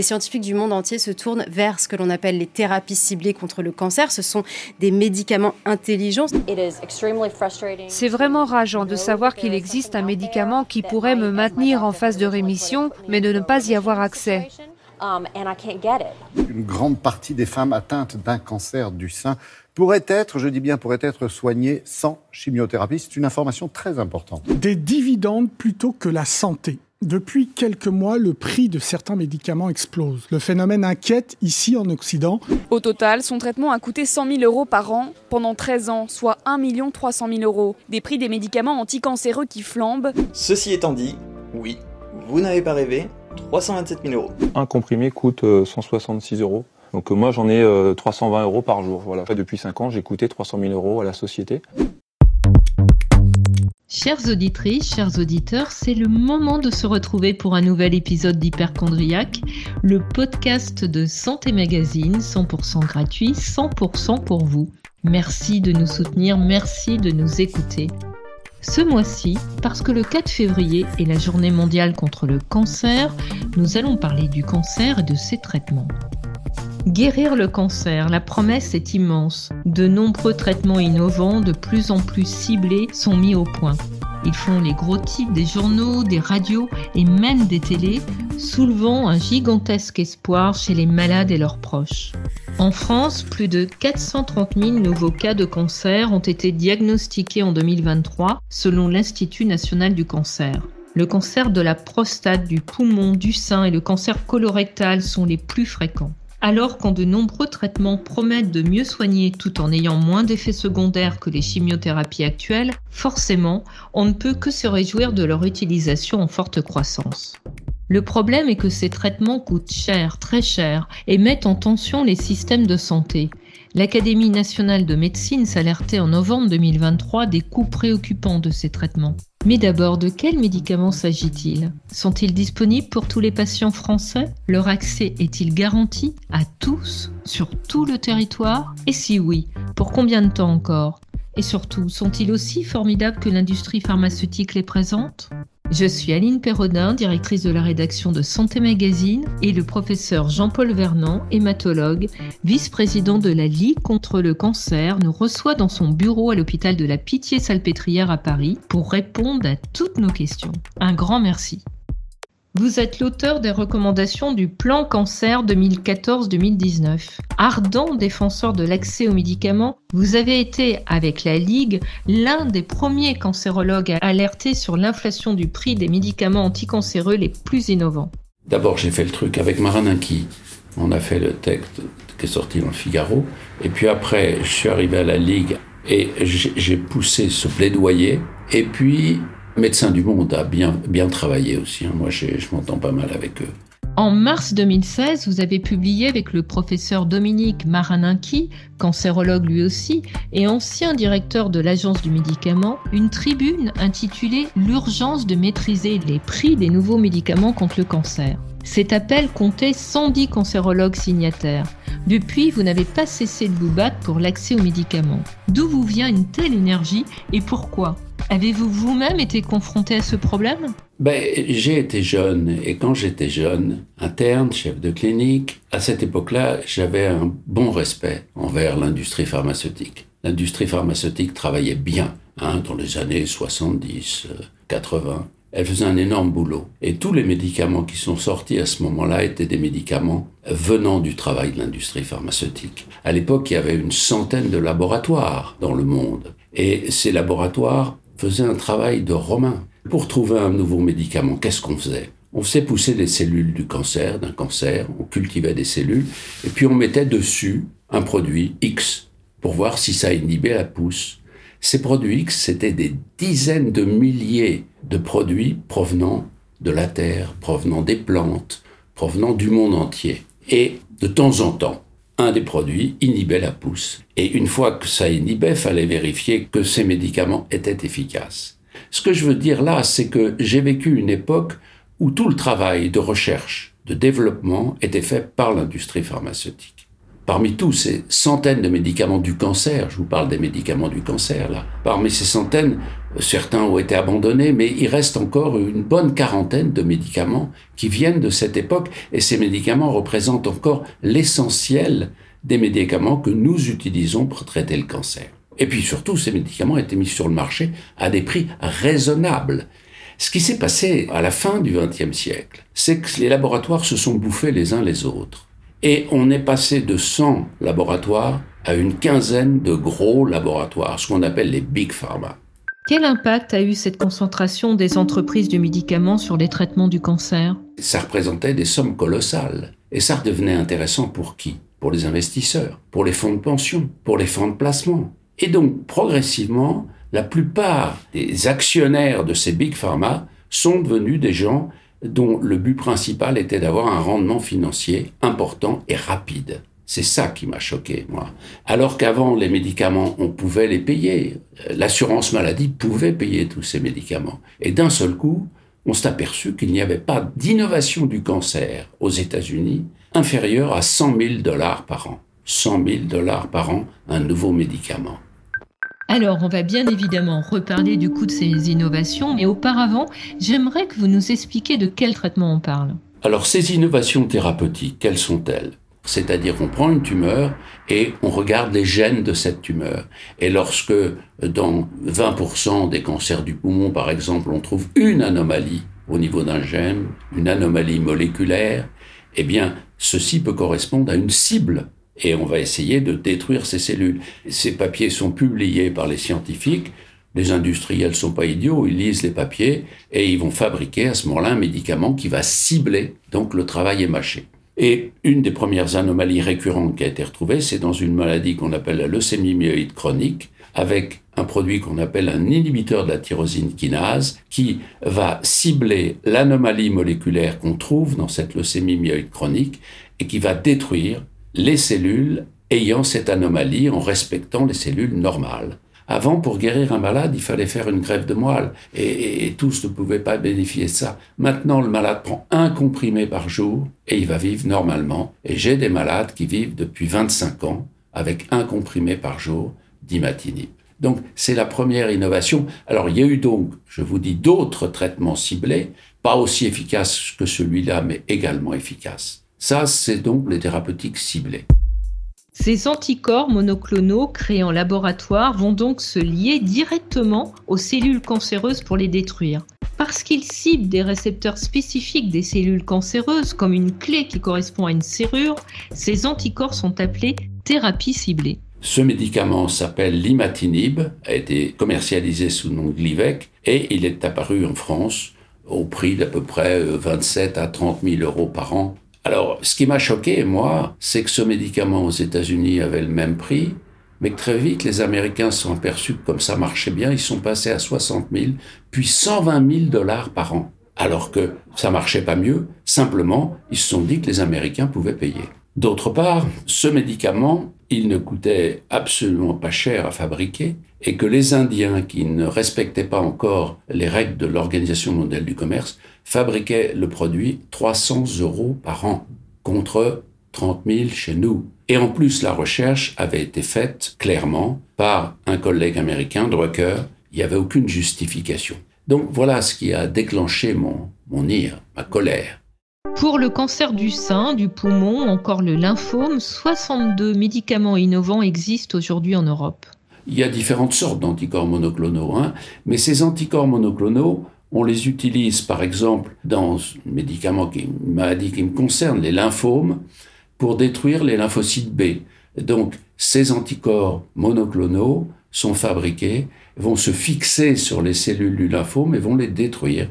les scientifiques du monde entier se tournent vers ce que l'on appelle les thérapies ciblées contre le cancer. Ce sont des médicaments intelligents. C'est vraiment rageant de savoir qu'il existe un médicament qui pourrait me maintenir en phase de rémission, mais de ne pas y avoir accès. Um, Une grande partie des femmes atteintes d'un cancer du sein pourraient être, je dis bien pourraient être soignées sans chimiothérapie. C'est une information très importante. Des dividendes plutôt que la santé. Depuis quelques mois, le prix de certains médicaments explose. Le phénomène inquiète ici en Occident. Au total, son traitement a coûté 100 000 euros par an pendant 13 ans, soit 1 300 000 euros. Des prix des médicaments anticancéreux qui flambent. Ceci étant dit, oui, vous n'avez pas rêvé, 327 000 euros. Un comprimé coûte 166 euh, euros. Donc euh, moi j'en ai 320 euh, euros par jour. Voilà. Depuis 5 ans j'ai coûté 300 000 euros à la société. Chères auditrices, chers auditeurs, c'est le moment de se retrouver pour un nouvel épisode d'Hyperchondriac, le podcast de Santé Magazine, 100% gratuit, 100% pour vous. Merci de nous soutenir, merci de nous écouter. Ce mois-ci, parce que le 4 février est la journée mondiale contre le cancer, nous allons parler du cancer et de ses traitements. Guérir le cancer, la promesse est immense. De nombreux traitements innovants, de plus en plus ciblés, sont mis au point. Ils font les gros titres des journaux, des radios et même des télés, soulevant un gigantesque espoir chez les malades et leurs proches. En France, plus de 430 000 nouveaux cas de cancer ont été diagnostiqués en 2023 selon l'Institut national du cancer. Le cancer de la prostate, du poumon, du sein et le cancer colorectal sont les plus fréquents. Alors quand de nombreux traitements promettent de mieux soigner tout en ayant moins d'effets secondaires que les chimiothérapies actuelles, forcément, on ne peut que se réjouir de leur utilisation en forte croissance. Le problème est que ces traitements coûtent cher, très cher, et mettent en tension les systèmes de santé. L'Académie nationale de médecine s'alertait en novembre 2023 des coûts préoccupants de ces traitements. Mais d'abord, de quels médicaments s'agit-il? Sont-ils disponibles pour tous les patients français? Leur accès est-il garanti à tous, sur tout le territoire? Et si oui, pour combien de temps encore? Et surtout, sont-ils aussi formidables que l'industrie pharmaceutique les présente? Je suis Aline Perrodin, directrice de la rédaction de Santé Magazine, et le professeur Jean-Paul Vernant, hématologue, vice-président de la Ligue contre le cancer, nous reçoit dans son bureau à l'hôpital de la Pitié-Salpêtrière à Paris pour répondre à toutes nos questions. Un grand merci. Vous êtes l'auteur des recommandations du plan cancer 2014-2019. Ardent défenseur de l'accès aux médicaments, vous avez été, avec la Ligue, l'un des premiers cancérologues à alerter sur l'inflation du prix des médicaments anticancéreux les plus innovants. D'abord, j'ai fait le truc avec Maranaki. On a fait le texte qui est sorti dans le Figaro. Et puis après, je suis arrivé à la Ligue et j'ai poussé ce plaidoyer. Et puis, Médecins du Monde a bien, bien travaillé aussi. Hein. Moi, je m'entends pas mal avec eux. En mars 2016, vous avez publié avec le professeur Dominique Maraninki, cancérologue lui aussi, et ancien directeur de l'Agence du médicament, une tribune intitulée L'urgence de maîtriser les prix des nouveaux médicaments contre le cancer. Cet appel comptait 110 cancérologues signataires. Depuis, vous n'avez pas cessé de vous battre pour l'accès aux médicaments. D'où vous vient une telle énergie et pourquoi? Avez-vous vous-même été confronté à ce problème? Ben, J'ai été jeune et quand j'étais jeune, interne, chef de clinique, à cette époque-là, j'avais un bon respect envers l'industrie pharmaceutique. L'industrie pharmaceutique travaillait bien hein, dans les années 70, 80. Euh, Elle faisait un énorme boulot. Et tous les médicaments qui sont sortis à ce moment-là étaient des médicaments venant du travail de l'industrie pharmaceutique. À l'époque, il y avait une centaine de laboratoires dans le monde. Et ces laboratoires faisait un travail de romain. Pour trouver un nouveau médicament, qu'est-ce qu'on faisait? On faisait pousser les cellules du cancer, d'un cancer, on cultivait des cellules, et puis on mettait dessus un produit X pour voir si ça inhibait la pousse. Ces produits X, c'était des dizaines de milliers de produits provenant de la Terre, provenant des plantes, provenant du monde entier. Et de temps en temps, un des produits inhibait la pousse. Et une fois que ça inhibait, fallait vérifier que ces médicaments étaient efficaces. Ce que je veux dire là, c'est que j'ai vécu une époque où tout le travail de recherche, de développement était fait par l'industrie pharmaceutique. Parmi tous ces centaines de médicaments du cancer, je vous parle des médicaments du cancer là, parmi ces centaines, certains ont été abandonnés, mais il reste encore une bonne quarantaine de médicaments qui viennent de cette époque, et ces médicaments représentent encore l'essentiel des médicaments que nous utilisons pour traiter le cancer. Et puis surtout, ces médicaments été mis sur le marché à des prix raisonnables. Ce qui s'est passé à la fin du XXe siècle, c'est que les laboratoires se sont bouffés les uns les autres. Et on est passé de 100 laboratoires à une quinzaine de gros laboratoires, ce qu'on appelle les big pharma. Quel impact a eu cette concentration des entreprises du médicament sur les traitements du cancer? Ça représentait des sommes colossales. Et ça redevenait intéressant pour qui? Pour les investisseurs, pour les fonds de pension, pour les fonds de placement. Et donc, progressivement, la plupart des actionnaires de ces big pharma sont devenus des gens dont le but principal était d'avoir un rendement financier important et rapide. C'est ça qui m'a choqué, moi. Alors qu'avant, les médicaments, on pouvait les payer. L'assurance maladie pouvait payer tous ces médicaments. Et d'un seul coup, on s'est aperçu qu'il n'y avait pas d'innovation du cancer aux États-Unis inférieure à 100 000 dollars par an. 100 000 dollars par an, un nouveau médicament. Alors, on va bien évidemment reparler du coût de ces innovations, mais auparavant, j'aimerais que vous nous expliquiez de quel traitement on parle. Alors, ces innovations thérapeutiques, quelles sont-elles? C'est-à-dire qu'on prend une tumeur et on regarde les gènes de cette tumeur. Et lorsque dans 20% des cancers du poumon, par exemple, on trouve une anomalie au niveau d'un gène, une anomalie moléculaire, eh bien, ceci peut correspondre à une cible et on va essayer de détruire ces cellules. Ces papiers sont publiés par les scientifiques. Les industriels sont pas idiots, ils lisent les papiers et ils vont fabriquer à ce moment-là un médicament qui va cibler. Donc le travail est mâché. Et une des premières anomalies récurrentes qui a été retrouvée, c'est dans une maladie qu'on appelle la leucémie myéloïde chronique, avec un produit qu'on appelle un inhibiteur de la tyrosine kinase, qui va cibler l'anomalie moléculaire qu'on trouve dans cette leucémie myéloïde chronique et qui va détruire les cellules ayant cette anomalie en respectant les cellules normales. Avant, pour guérir un malade, il fallait faire une grève de moelle et, tous ne pouvaient pas bénéficier de ça. Maintenant, le malade prend un comprimé par jour et il va vivre normalement. Et j'ai des malades qui vivent depuis 25 ans avec un comprimé par jour d'imatinib. Donc, c'est la première innovation. Alors, il y a eu donc, je vous dis, d'autres traitements ciblés, pas aussi efficaces que celui-là, mais également efficaces. Ça, c'est donc les thérapeutiques ciblées. Ces anticorps monoclonaux créés en laboratoire vont donc se lier directement aux cellules cancéreuses pour les détruire. Parce qu'ils ciblent des récepteurs spécifiques des cellules cancéreuses, comme une clé qui correspond à une serrure, ces anticorps sont appelés thérapies ciblées. Ce médicament s'appelle l'imatinib, a été commercialisé sous le nom de Glivec et il est apparu en France au prix d'à peu près 27 à 30 000 euros par an alors, ce qui m'a choqué, moi, c'est que ce médicament aux États-Unis avait le même prix, mais que très vite, les Américains se sont aperçus que comme ça marchait bien, ils sont passés à 60 000, puis 120 000 dollars par an. Alors que ça marchait pas mieux, simplement, ils se sont dit que les Américains pouvaient payer. D'autre part, ce médicament, il ne coûtait absolument pas cher à fabriquer et que les Indiens qui ne respectaient pas encore les règles de l'Organisation mondiale du commerce fabriquaient le produit 300 euros par an contre 30 000 chez nous. Et en plus, la recherche avait été faite clairement par un collègue américain, Drucker. Il n'y avait aucune justification. Donc voilà ce qui a déclenché mon, mon ire, ma colère. Pour le cancer du sein, du poumon, encore le lymphome, 62 médicaments innovants existent aujourd'hui en Europe. Il y a différentes sortes d'anticorps monoclonaux, hein, mais ces anticorps monoclonaux, on les utilise par exemple dans un médicament qui, une maladie qui me concerne, les lymphomes, pour détruire les lymphocytes B. Donc ces anticorps monoclonaux sont fabriqués, vont se fixer sur les cellules du lymphome et vont les détruire.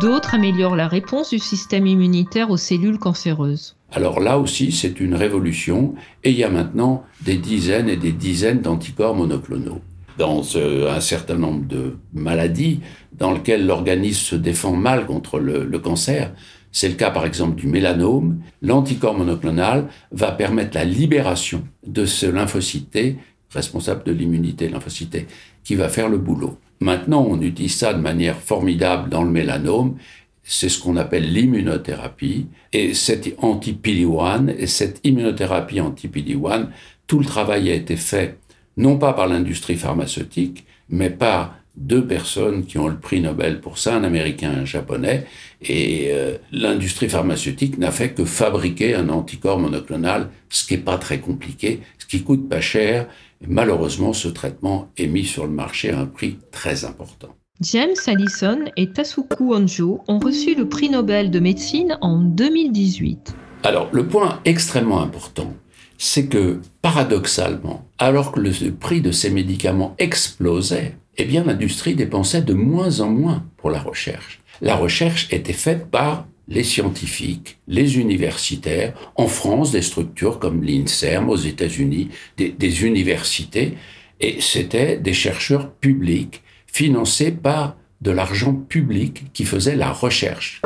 D'autres améliorent la réponse du système immunitaire aux cellules cancéreuses. Alors là aussi, c'est une révolution et il y a maintenant des dizaines et des dizaines d'anticorps monoclonaux. Dans un certain nombre de maladies dans lesquelles l'organisme se défend mal contre le, cancer, c'est le cas par exemple du mélanome, l'anticorps monoclonal va permettre la libération de ce lymphocyte responsable de l'immunité lymphocyte qui va faire le boulot. Maintenant, on utilise ça de manière formidable dans le mélanome c'est ce qu'on appelle l'immunothérapie. Et cette anti-PD-1 et cette immunothérapie anti-PD-1, tout le travail a été fait non pas par l'industrie pharmaceutique, mais par deux personnes qui ont le prix Nobel pour ça, un Américain et un Japonais. Et euh, l'industrie pharmaceutique n'a fait que fabriquer un anticorps monoclonal, ce qui n'est pas très compliqué, ce qui coûte pas cher. Et malheureusement, ce traitement est mis sur le marché à un prix très important. James Allison et Tasuku Honjo ont reçu le prix Nobel de médecine en 2018. Alors, le point extrêmement important, c'est que paradoxalement, alors que le prix de ces médicaments explosait, eh bien l'industrie dépensait de moins en moins pour la recherche. La recherche était faite par les scientifiques, les universitaires, en France des structures comme l'INSERM, aux États-Unis, des, des universités, et c'était des chercheurs publics financés par de l'argent public qui faisait la recherche.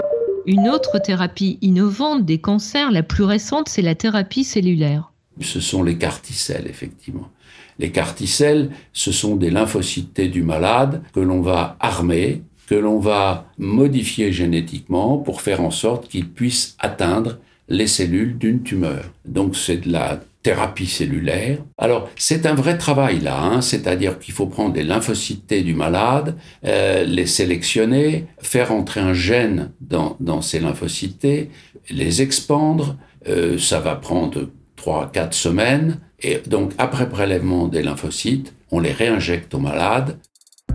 Une autre thérapie innovante des cancers, la plus récente, c'est la thérapie cellulaire. Ce sont les carticelles, effectivement. Les carticelles, ce sont des lymphocytes du malade que l'on va armer, que l'on va modifier génétiquement pour faire en sorte qu'ils puissent atteindre les cellules d'une tumeur. Donc c'est de la thérapie cellulaire. Alors c'est un vrai travail là, hein, c'est-à-dire qu'il faut prendre des lymphocytes du malade, euh, les sélectionner, faire entrer un gène dans, ces lymphocytes, les expandre. Euh, ça va prendre 3-4 semaines. Et donc, après prélèvement des lymphocytes, on les réinjecte aux malades.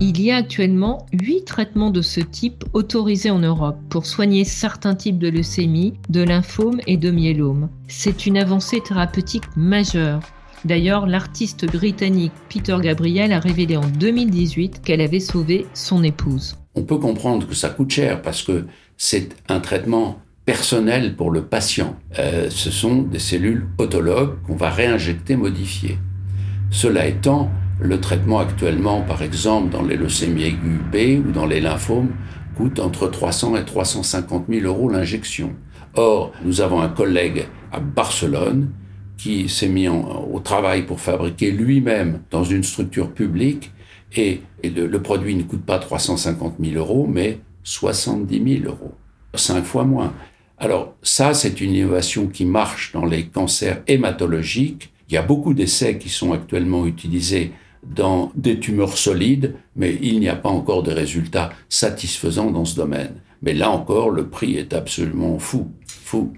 Il y a actuellement 8 traitements de ce type autorisés en Europe pour soigner certains types de leucémie, de lymphome et de myélome. C'est une avancée thérapeutique majeure. D'ailleurs, l'artiste britannique Peter Gabriel a révélé en 2018 qu'elle avait sauvé son épouse. On peut comprendre que ça coûte cher parce que c'est un traitement personnel pour le patient. Euh, ce sont des cellules autologues qu'on va réinjecter, modifier. Cela étant, le traitement actuellement, par exemple, dans les leucémies aiguës B ou dans les lymphomes, coûte entre 300 et 350 000 euros l'injection. Or, nous avons un collègue à Barcelone qui s'est mis au travail pour fabriquer lui-même dans une structure publique et, le, le, produit ne coûte pas 350 000 euros, mais 70 000 euros. Cinq fois moins. Alors ça, c'est une innovation qui marche dans les cancers hématologiques. Il y a beaucoup d'essais qui sont actuellement utilisés dans des tumeurs solides, mais il n'y a pas encore de résultats satisfaisants dans ce domaine. Mais là encore, le prix est absolument fou, fou.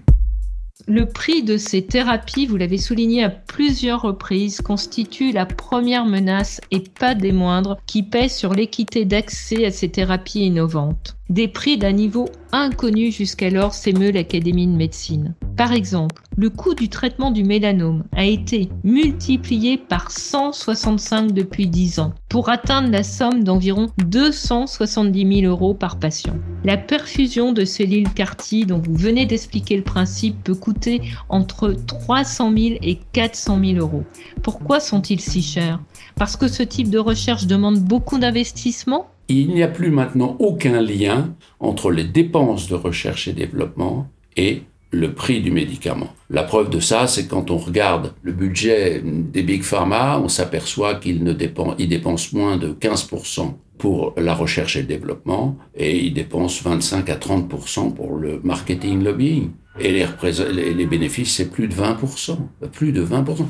Le prix de ces thérapies, vous l'avez souligné à plusieurs reprises, constitue la première menace et pas des moindres qui pèse sur l'équité d'accès à ces thérapies innovantes. Des prix d'un niveau inconnu jusqu'alors s'émeut l'Académie de médecine. Par exemple, le coût du traitement du mélanome a été multiplié par 165 depuis 10 ans pour atteindre la somme d'environ 270 000 euros par patient. La perfusion de cellules CAR-T dont vous venez d'expliquer le principe peut coûter entre 300 000 et 400 000 euros. Pourquoi sont-ils si chers? Parce que ce type de recherche demande beaucoup d'investissement? Il n'y a plus maintenant aucun lien entre les dépenses de recherche et développement et le prix du médicament. La preuve de ça, c'est quand on regarde le budget des big pharma, on s'aperçoit qu'ils ne dépensent, dépensent moins de 15% pour la recherche et le développement et ils dépensent 25 à 30% pour le marketing lobbying. Et les, les bénéfices, c'est plus de 20%. Plus de 20%.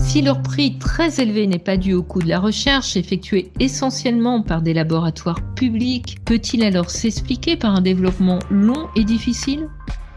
Si leur prix très élevé n'est pas dû au coût de la recherche effectuée essentiellement par des laboratoires publics, peut-il alors s'expliquer par un développement long et difficile?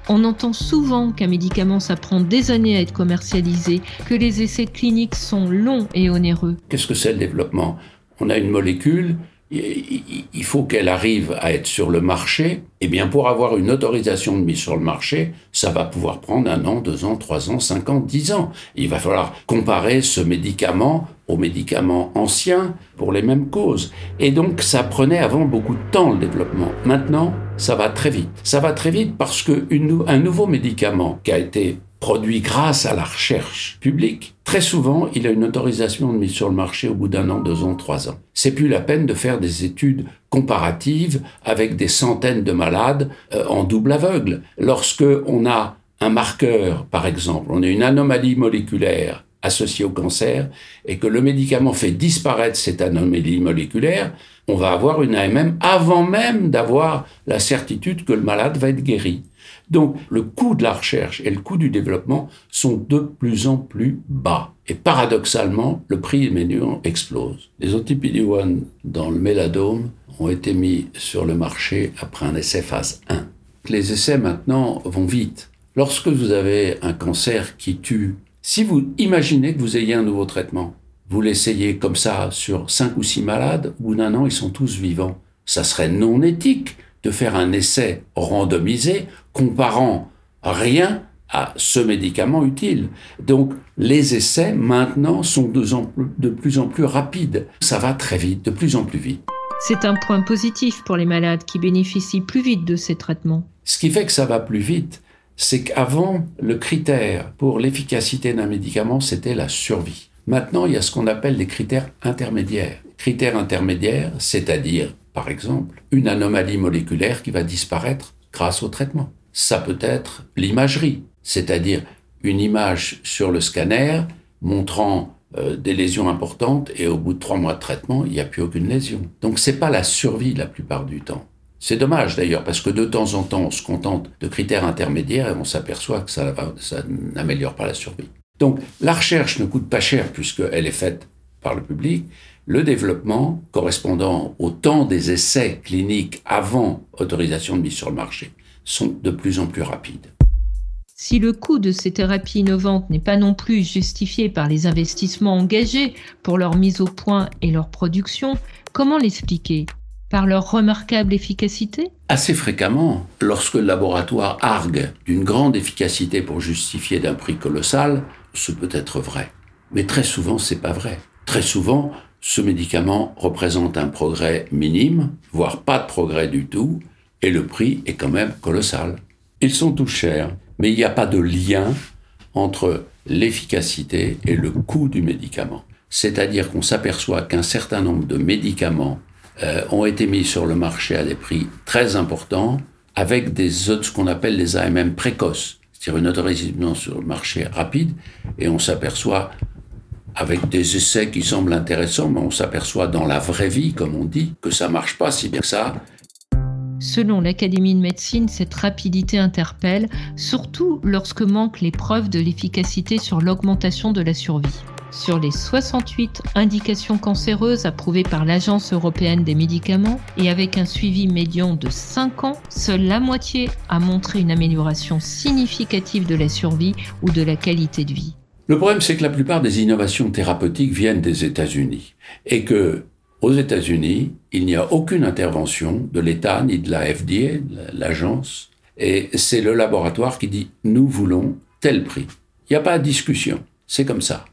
On entend souvent qu'un médicament, ça prend des années à être commercialisé, que les essais cliniques sont longs et onéreux. Qu'est-ce que c'est le développement? On a une molécule, il faut qu'elle arrive à être sur le marché. Eh bien, pour avoir une autorisation de mise sur le marché, ça va pouvoir prendre un an, deux ans, trois ans, cinq ans, dix ans. Il va falloir comparer ce médicament aux médicaments anciens pour les mêmes causes. Et donc, ça prenait avant beaucoup de temps le développement. Maintenant, ça va très vite. Ça va très vite parce qu'un nouveau médicament qui a été produit grâce à la recherche publique, très souvent, il a une autorisation de mise sur le marché au bout d'un an, deux ans, trois ans. C'est plus la peine de faire des études comparatives avec des centaines de malades euh, en double aveugle. Lorsque on a un marqueur, par exemple, on a une anomalie moléculaire associée au cancer et que le médicament fait disparaître cette anomalie moléculaire, on va avoir une AMM avant même d'avoir la certitude que le malade va être guéri. Donc le coût de la recherche et le coût du développement sont de plus en plus bas. Et paradoxalement, le prix des médicaments explose. Les OTPD-1 dans le méladome ont été mis sur le marché après un essai phase 1. Les essais maintenant vont vite. Lorsque vous avez un cancer qui tue, si vous imaginez que vous ayez un nouveau traitement, vous l'essayez comme ça sur 5 ou 6 malades, au d'un an, ils sont tous vivants. Ça serait non éthique de faire un essai randomisé comparant rien à ce médicament utile. Donc les essais maintenant sont de, plus en plus rapides. Ça va très vite, de plus en plus vite. C'est un point positif pour les malades qui bénéficient plus vite de ces traitements. Ce qui fait que ça va plus vite, c'est qu'avant, le critère pour l'efficacité d'un médicament, c'était la survie. Maintenant, il y a ce qu'on appelle les critères intermédiaires. Critères intermédiaires, c'est-à-dire, par exemple, une anomalie moléculaire qui va disparaître grâce au traitement. Ça peut être l'imagerie, c'est-à-dire une image sur le scanner montrant euh, des lésions importantes et au bout de trois mois de traitement, il n'y a plus aucune lésion. Donc c'est pas la survie la plupart du temps. C'est dommage d'ailleurs parce que de temps en temps on se contente de critères intermédiaires et on s'aperçoit que ça, ça n'améliore pas la survie. Donc la recherche ne coûte pas cher puisqu'elle est faite par le public. Le développement correspondant au temps des essais cliniques avant autorisation de mise sur le marché sont de plus en plus rapides. Si le coût de ces thérapies innovantes n'est pas non plus justifié par les investissements engagés pour leur mise au point et leur production, comment l'expliquer? Par leur remarquable efficacité? Assez fréquemment, lorsque le laboratoire argue d'une grande efficacité pour justifier d'un prix colossal, ce peut être vrai. Mais très souvent, c'est pas vrai. Très souvent, ce médicament représente un progrès minime, voire pas de progrès du tout, et le prix est quand même colossal. Ils sont tous chers, mais il n'y a pas de lien entre l'efficacité et le coût du médicament. C'est-à-dire qu'on s'aperçoit qu'un certain nombre de médicaments euh, ont été mis sur le marché à des prix très importants, avec des ce qu'on appelle les AMM précoces, c'est-à-dire une autorisation sur le marché rapide, et on s'aperçoit avec des essais qui semblent intéressants, mais on s'aperçoit dans la vraie vie, comme on dit, que ça marche pas si bien que ça, Selon l'Académie de médecine, cette rapidité interpelle, surtout lorsque manquent les preuves de l'efficacité sur l'augmentation de la survie. Sur les 68 indications cancéreuses approuvées par l'Agence européenne des médicaments et avec un suivi médian de 5 ans, seule la moitié a montré une amélioration significative de la survie ou de la qualité de vie. Le problème, c'est que la plupart des innovations thérapeutiques viennent des États-Unis et que aux États-Unis, il n'y a aucune intervention de l'État ni de la FDA, l'agence, et c'est le laboratoire qui dit nous voulons tel prix. Il n'y a pas de discussion, c'est comme ça.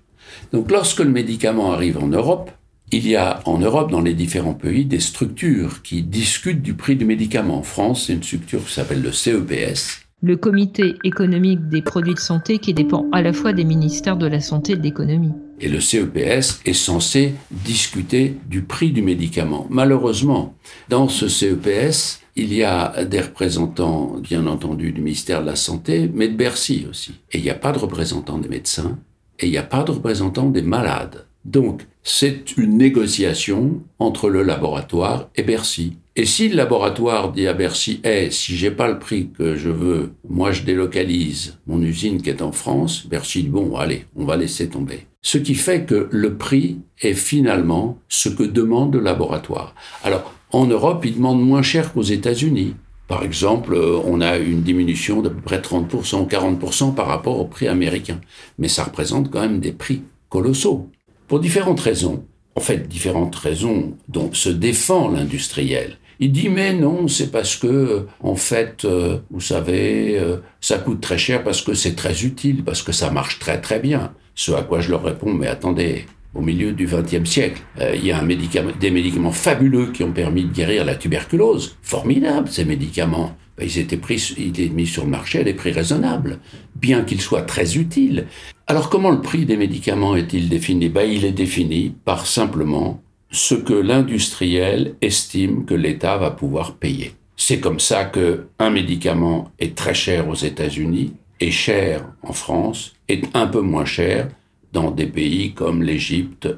Donc lorsque le médicament arrive en Europe, il y a en Europe, dans les différents pays, des structures qui discutent du prix du médicament. En France, c'est une structure qui s'appelle le CEPS, le comité économique des produits de santé qui dépend à la fois des ministères de la Santé et de l'économie. Et le CEPS est censé discuter du prix du médicament. Malheureusement, dans ce CEPS, il y a des représentants, bien entendu, du ministère de la Santé, mais de Bercy aussi. Et il n'y a pas de représentants des médecins, et il n'y a pas de représentants des malades. Donc, c'est une négociation entre le laboratoire et Bercy. Et si le laboratoire dit à Bercy, hey, si j'ai pas le prix que je veux, moi je délocalise mon usine qui est en France, Bercy dit, bon, allez, on va laisser tomber. Ce qui fait que le prix est finalement ce que demande le laboratoire. Alors, en Europe, il demande moins cher qu'aux États-Unis. Par exemple, euh, on a une diminution d'à peu près 30%, 40% par rapport au prix américain. Mais ça représente quand même des prix colossaux. Pour différentes raisons. En fait, différentes raisons dont se défend l'industriel. Il dit mais non, c'est parce que en fait, euh, vous savez, euh, ça coûte très cher parce que c'est très utile, parce que ça marche très très bien. Ce à quoi je leur réponds mais attendez, au milieu du XXe siècle, euh, il y a un médicament, des médicaments fabuleux qui ont permis de guérir la tuberculose. Formidable ces médicaments. Ben, ils étaient pris, mis sur le marché à des prix raisonnables, bien qu'ils soient très utiles. Alors comment le prix des médicaments est-il défini? Ben, Il est défini par simplement ce que l'industriel estime que l'État va pouvoir payer. C'est comme ça que un médicament est très cher aux États-Unis, est cher en France, est un peu moins cher dans des pays comme l'Égypte.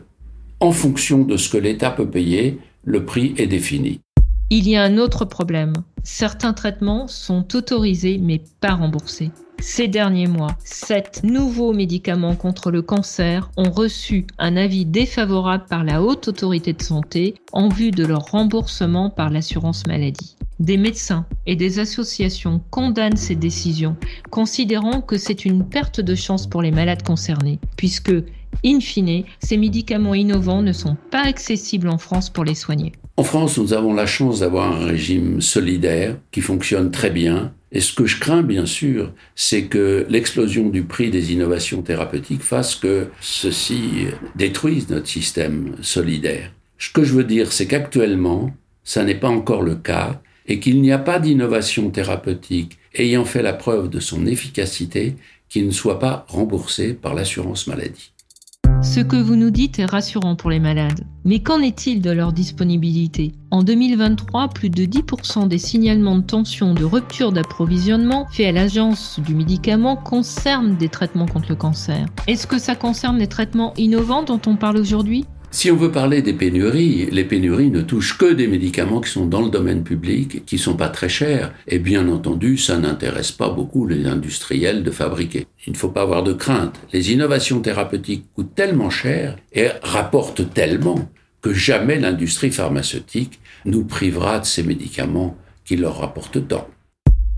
En fonction de ce que l'État peut payer, le prix est défini. Il y a un autre problème. Certains traitements sont autorisés mais pas remboursés. Ces derniers mois, sept nouveaux médicaments contre le cancer ont reçu un avis défavorable par la Haute Autorité de Santé en vue de leur remboursement par l'assurance maladie. Des médecins et des associations condamnent ces décisions, considérant que c'est une perte de chance pour les malades concernés, puisque, in fine, ces médicaments innovants ne sont pas accessibles en France pour les soigner. En France, nous avons la chance d'avoir un régime solidaire qui fonctionne très bien et ce que je crains, bien sûr, c'est que l'explosion du prix des innovations thérapeutiques fasse que ceci détruise notre système solidaire. Ce que je veux dire, c'est qu'actuellement, ça n'est pas encore le cas et qu'il n'y a pas d'innovation thérapeutique ayant fait la preuve de son efficacité qui ne soit pas remboursée par l'assurance maladie. Ce que vous nous dites est rassurant pour les malades. Mais qu'en est-il de leur disponibilité? En 2023, plus de 10% des signalements de tension de rupture d'approvisionnement faits à l'agence du médicament concernent des traitements contre le cancer. Est-ce que ça concerne les traitements innovants dont on parle aujourd'hui? Si on veut parler des pénuries, les pénuries ne touchent que des médicaments qui sont dans le domaine public, qui sont pas très chers, et bien entendu, ça n'intéresse pas beaucoup les industriels de fabriquer. Il ne faut pas avoir de crainte. Les innovations thérapeutiques coûtent tellement cher et rapportent tellement que jamais l'industrie pharmaceutique nous privera de ces médicaments qui leur rapportent tant.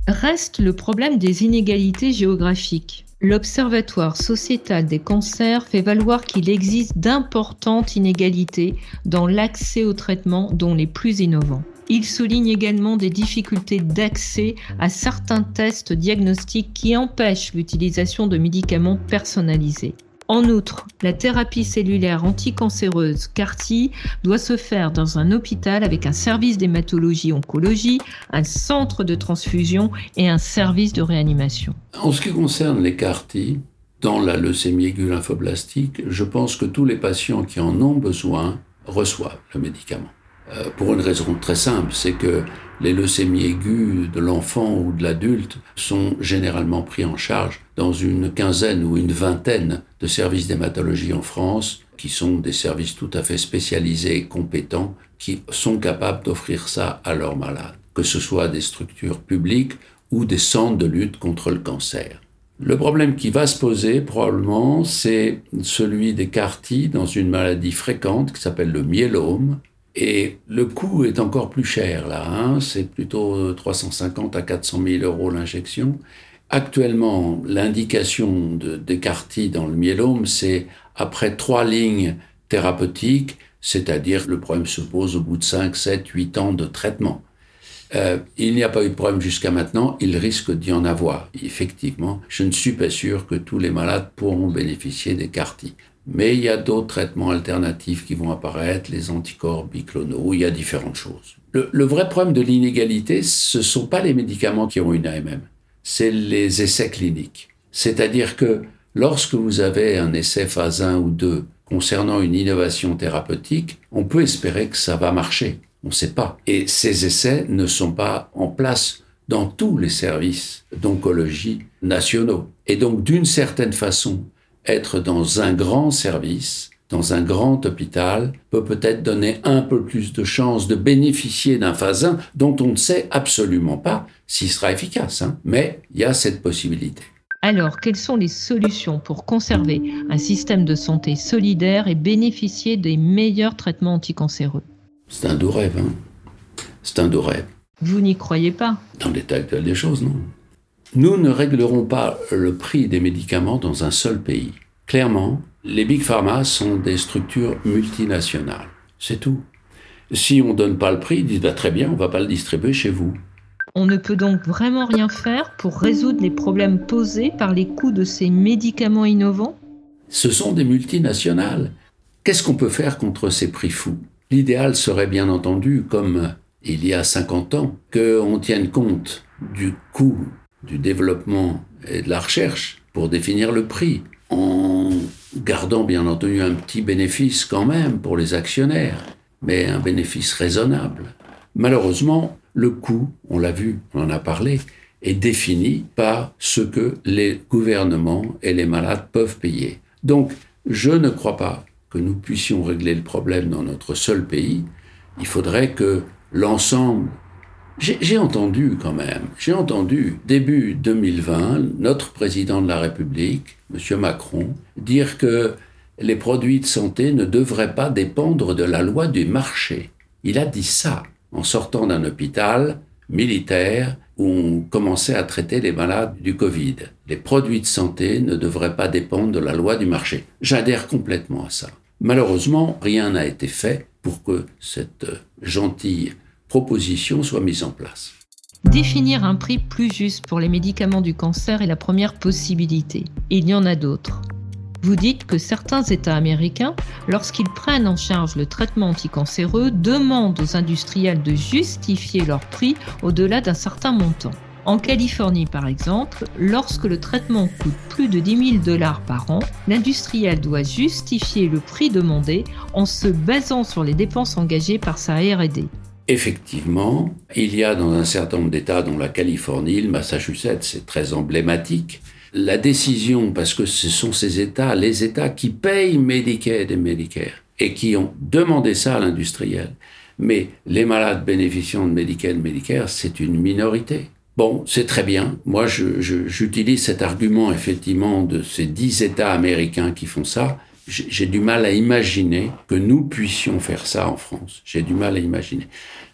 Reste le problème des inégalités géographiques. L'Observatoire sociétal des cancers fait valoir qu'il existe d'importantes inégalités dans l'accès aux traitements, dont les plus innovants. Il souligne également des difficultés d'accès à certains tests diagnostiques qui empêchent l'utilisation de médicaments personnalisés. En outre, la thérapie cellulaire anticancéreuse CAR-T doit se faire dans un hôpital avec un service d'hématologie-oncologie, un centre de transfusion et un service de réanimation. En ce qui concerne les CAR-T, dans la leucémie aiguë lymphoblastique, je pense que tous les patients qui en ont besoin reçoivent le médicament. Euh, pour une raison très simple, c'est que les leucémies aiguës de l'enfant ou de l'adulte sont généralement pris en charge dans une quinzaine ou une vingtaine de services d'hématologie en France, qui sont des services tout à fait spécialisés et compétents, qui sont capables d'offrir ça à leurs malades, que ce soit des structures publiques ou des centres de lutte contre le cancer. Le problème qui va se poser probablement, c'est celui des CAR-T dans une maladie fréquente qui s'appelle le myélome, et le coût est encore plus cher là, hein. c'est plutôt 350 à 400 000 euros l'injection. Actuellement, l'indication de, dans le myélome, c'est après trois lignes thérapeutiques, c'est-à-dire le problème se pose au bout de 5, 7, 8 ans de traitement. Euh, il n'y a pas eu de problème jusqu'à maintenant, il risque d'y en avoir. Effectivement, je ne suis pas sûr que tous les malades pourront bénéficier des. Mais il y a d'autres traitements alternatifs qui vont apparaître, les anticorps biclonaux, il y a différentes choses. Le, vrai problème de l'inégalité, ce ne sont pas les médicaments qui ont une AMM, c'est les essais cliniques. C'est-à-dire que lorsque vous avez un essai phase 1 ou 2 concernant une innovation thérapeutique, on peut espérer que ça va marcher. On ne sait pas. Et ces essais ne sont pas en place dans tous les services d'oncologie nationaux. Et donc, d'une certaine façon, être dans un grand service, dans un grand hôpital, peut peut-être donner un peu plus de chances de bénéficier d'un phase 1 dont on ne sait absolument pas s'il sera efficace. Hein. Mais il y a cette possibilité. Alors, quelles sont les solutions pour conserver un système de santé solidaire et bénéficier des meilleurs traitements anticancéreux? C'est un doux rêve. Hein C'est un doux rêve. Vous n'y croyez pas? Dans l'état actuel des choses, non. Nous ne réglerons pas le prix des médicaments dans un seul pays. Clairement, les big pharma sont des structures multinationales. C'est tout. Si on ne donne pas le prix, ils disent bah, très bien, on ne va pas le distribuer chez vous. On ne peut donc vraiment rien faire pour résoudre les problèmes posés par les coûts de ces médicaments innovants? Ce sont des multinationales. Qu'est-ce qu'on peut faire contre ces prix fous? L'idéal serait bien entendu, comme il y a 50 ans, qu'on tienne compte du coût du développement et de la recherche pour définir le prix, en gardant bien entendu un petit bénéfice quand même pour les actionnaires, mais un bénéfice raisonnable. Malheureusement, le coût, on l'a vu, on en a parlé, est défini par ce que les gouvernements et les malades peuvent payer. Donc, Je ne crois pas que nous puissions régler le problème dans notre seul pays. Il faudrait que l'ensemble j'ai entendu quand même, j'ai entendu début 2020 notre président de la République, M. Macron, dire que les produits de santé ne devraient pas dépendre de la loi du marché. Il a dit ça en sortant d'un hôpital militaire où on commençait à traiter les malades du Covid. Les produits de santé ne devraient pas dépendre de la loi du marché. J'adhère complètement à ça. Malheureusement, rien n'a été fait pour que cette gentille proposition soit mise en place. Définir un prix plus juste pour les médicaments du cancer est la première possibilité. Il y en a d'autres. Vous dites que certains États américains, lorsqu'ils prennent en charge le traitement anticancéreux, demandent aux industriels de justifier leur prix au-delà d'un certain montant. En Californie, par exemple, lorsque le traitement coûte plus de 10 000 dollars par an, l'industriel doit justifier le prix demandé en se basant sur les dépenses engagées par sa RD. Effectivement, il y a dans un certain nombre d'États, dont la Californie, le Massachusetts, c'est très emblématique, la décision, parce que ce sont ces États, les États qui payent Medicaid et Medicare, et qui ont demandé ça à l'industriel. Mais les malades bénéficiant de Medicaid et Medicare, c'est une minorité. Bon, c'est très bien. Moi, j'utilise cet argument, effectivement, de ces dix États américains qui font ça. J'ai du mal à imaginer que nous puissions faire ça en France. J'ai du mal à imaginer.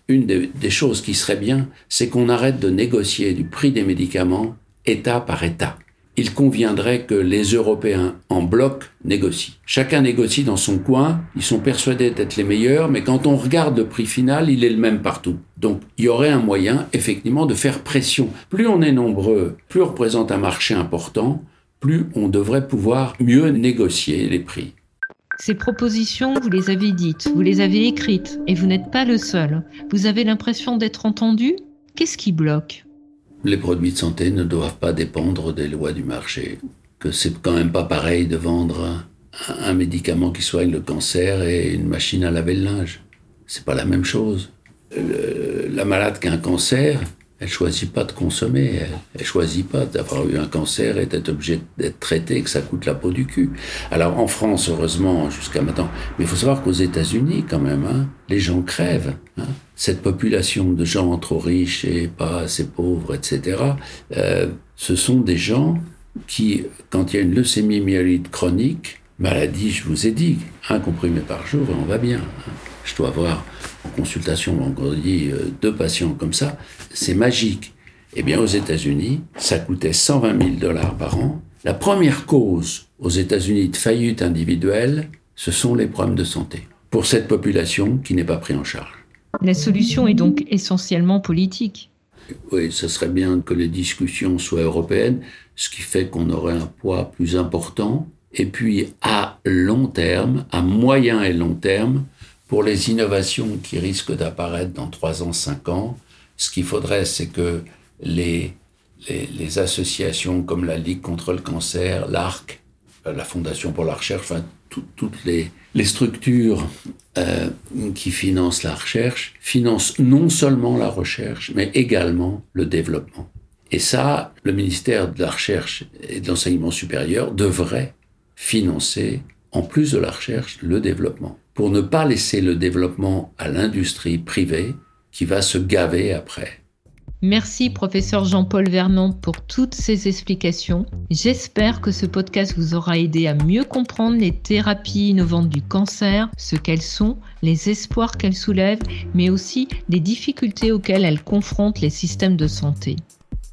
Une des choses qui serait bien, c'est qu'on arrête de négocier du prix des médicaments État par État il conviendrait que les Européens en bloc négocient. Chacun négocie dans son coin, ils sont persuadés d'être les meilleurs, mais quand on regarde le prix final, il est le même partout. Donc il y aurait un moyen, effectivement, de faire pression. Plus on est nombreux, plus on représente un marché important, plus on devrait pouvoir mieux négocier les prix. Ces propositions, vous les avez dites, vous les avez écrites, et vous n'êtes pas le seul. Vous avez l'impression d'être entendu? Qu'est-ce qui bloque? Les produits de santé ne doivent pas dépendre des lois du marché. Que c'est quand même pas pareil de vendre un, médicament qui soigne le cancer et une machine à laver le linge. C'est pas la même chose. la malade qui a un cancer, elle choisit pas de consommer, elle, elle choisit pas d'avoir eu un cancer et d'être obligée d'être traitée, que ça coûte la peau du cul. Alors en France, heureusement, jusqu'à maintenant, mais il faut savoir qu'aux États-Unis, quand même, hein, les gens crèvent. Hein. Cette population de gens trop riches et pas assez pauvres, etc., euh, ce sont des gens qui, quand il y a une leucémie myéloïde chronique, maladie, je vous ai dit, un comprimé par jour, on va bien. Hein. Je dois avoir consultation vendredi euh, deux patients comme ça, c'est magique. Eh bien, aux États-Unis, ça coûtait 120 000 dollars par an. La première cause aux États-Unis de faillite individuelle, ce sont les problèmes de santé pour cette population qui n'est pas prise en charge. La solution est donc essentiellement politique. Oui, ce serait bien que les discussions soient européennes, ce qui fait qu'on aurait un poids plus important. Et puis, à long terme, à moyen et long terme, pour les innovations qui risquent d'apparaître dans 3 ans, 5 ans, ce qu'il faudrait, c'est que les, les, associations comme la Ligue contre le cancer, l'ARC, euh, la Fondation pour la recherche, enfin, toutes les, les structures euh, qui financent la recherche financent non seulement la recherche, mais également le développement. Et ça, le ministère de la Recherche et de l'Enseignement supérieur devrait financer, en plus de la recherche, le développement pour ne pas laisser le développement à l'industrie privée qui va se gaver après. Merci professeur Jean-Paul Vernon pour toutes ces explications. J'espère que ce podcast vous aura aidé à mieux comprendre les thérapies innovantes du cancer, ce qu'elles sont, les espoirs qu'elles soulèvent, mais aussi les difficultés auxquelles elles confrontent les systèmes de santé.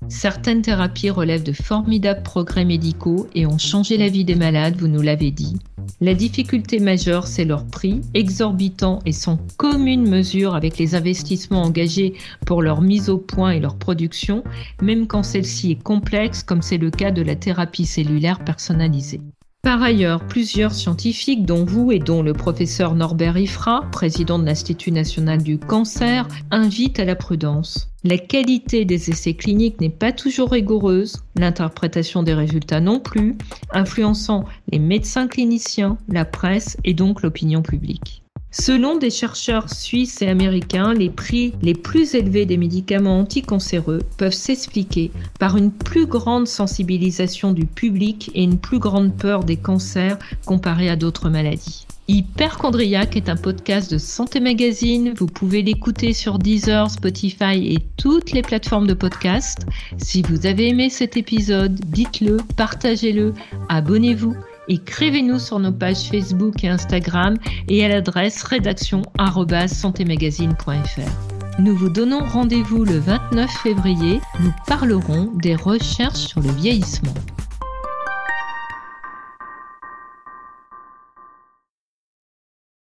Certaines thérapies relèvent de formidables progrès médicaux et ont changé la vie des malades, vous nous l'avez dit. La difficulté majeure, c'est leur prix, exorbitant et sans commune mesure avec les investissements engagés pour leur mise au point et leur production, même quand celle-ci est complexe, comme c'est le cas de la thérapie cellulaire personnalisée. Par ailleurs, plusieurs scientifiques, dont vous et dont le professeur Norbert Ifra, président de l'Institut national du cancer, invitent à la prudence. La qualité des essais cliniques n'est pas toujours rigoureuse, l'interprétation des résultats non plus, influençant les médecins cliniciens, la presse et donc l'opinion publique. Selon des chercheurs suisses et américains, les prix les plus élevés des médicaments anticancéreux peuvent s'expliquer par une plus grande sensibilisation du public et une plus grande peur des cancers comparé à d'autres maladies. Hyperchondriac est un podcast de Santé Magazine. Vous pouvez l'écouter sur Deezer, Spotify et toutes les plateformes de podcast. Si vous avez aimé cet épisode, dites-le, partagez-le, abonnez-vous. Écrivez-nous sur nos pages Facebook et Instagram et à l'adresse rédaction@santémagazine.fr. Nous vous donnons rendez-vous le 29 février. Nous parlerons des recherches sur le vieillissement.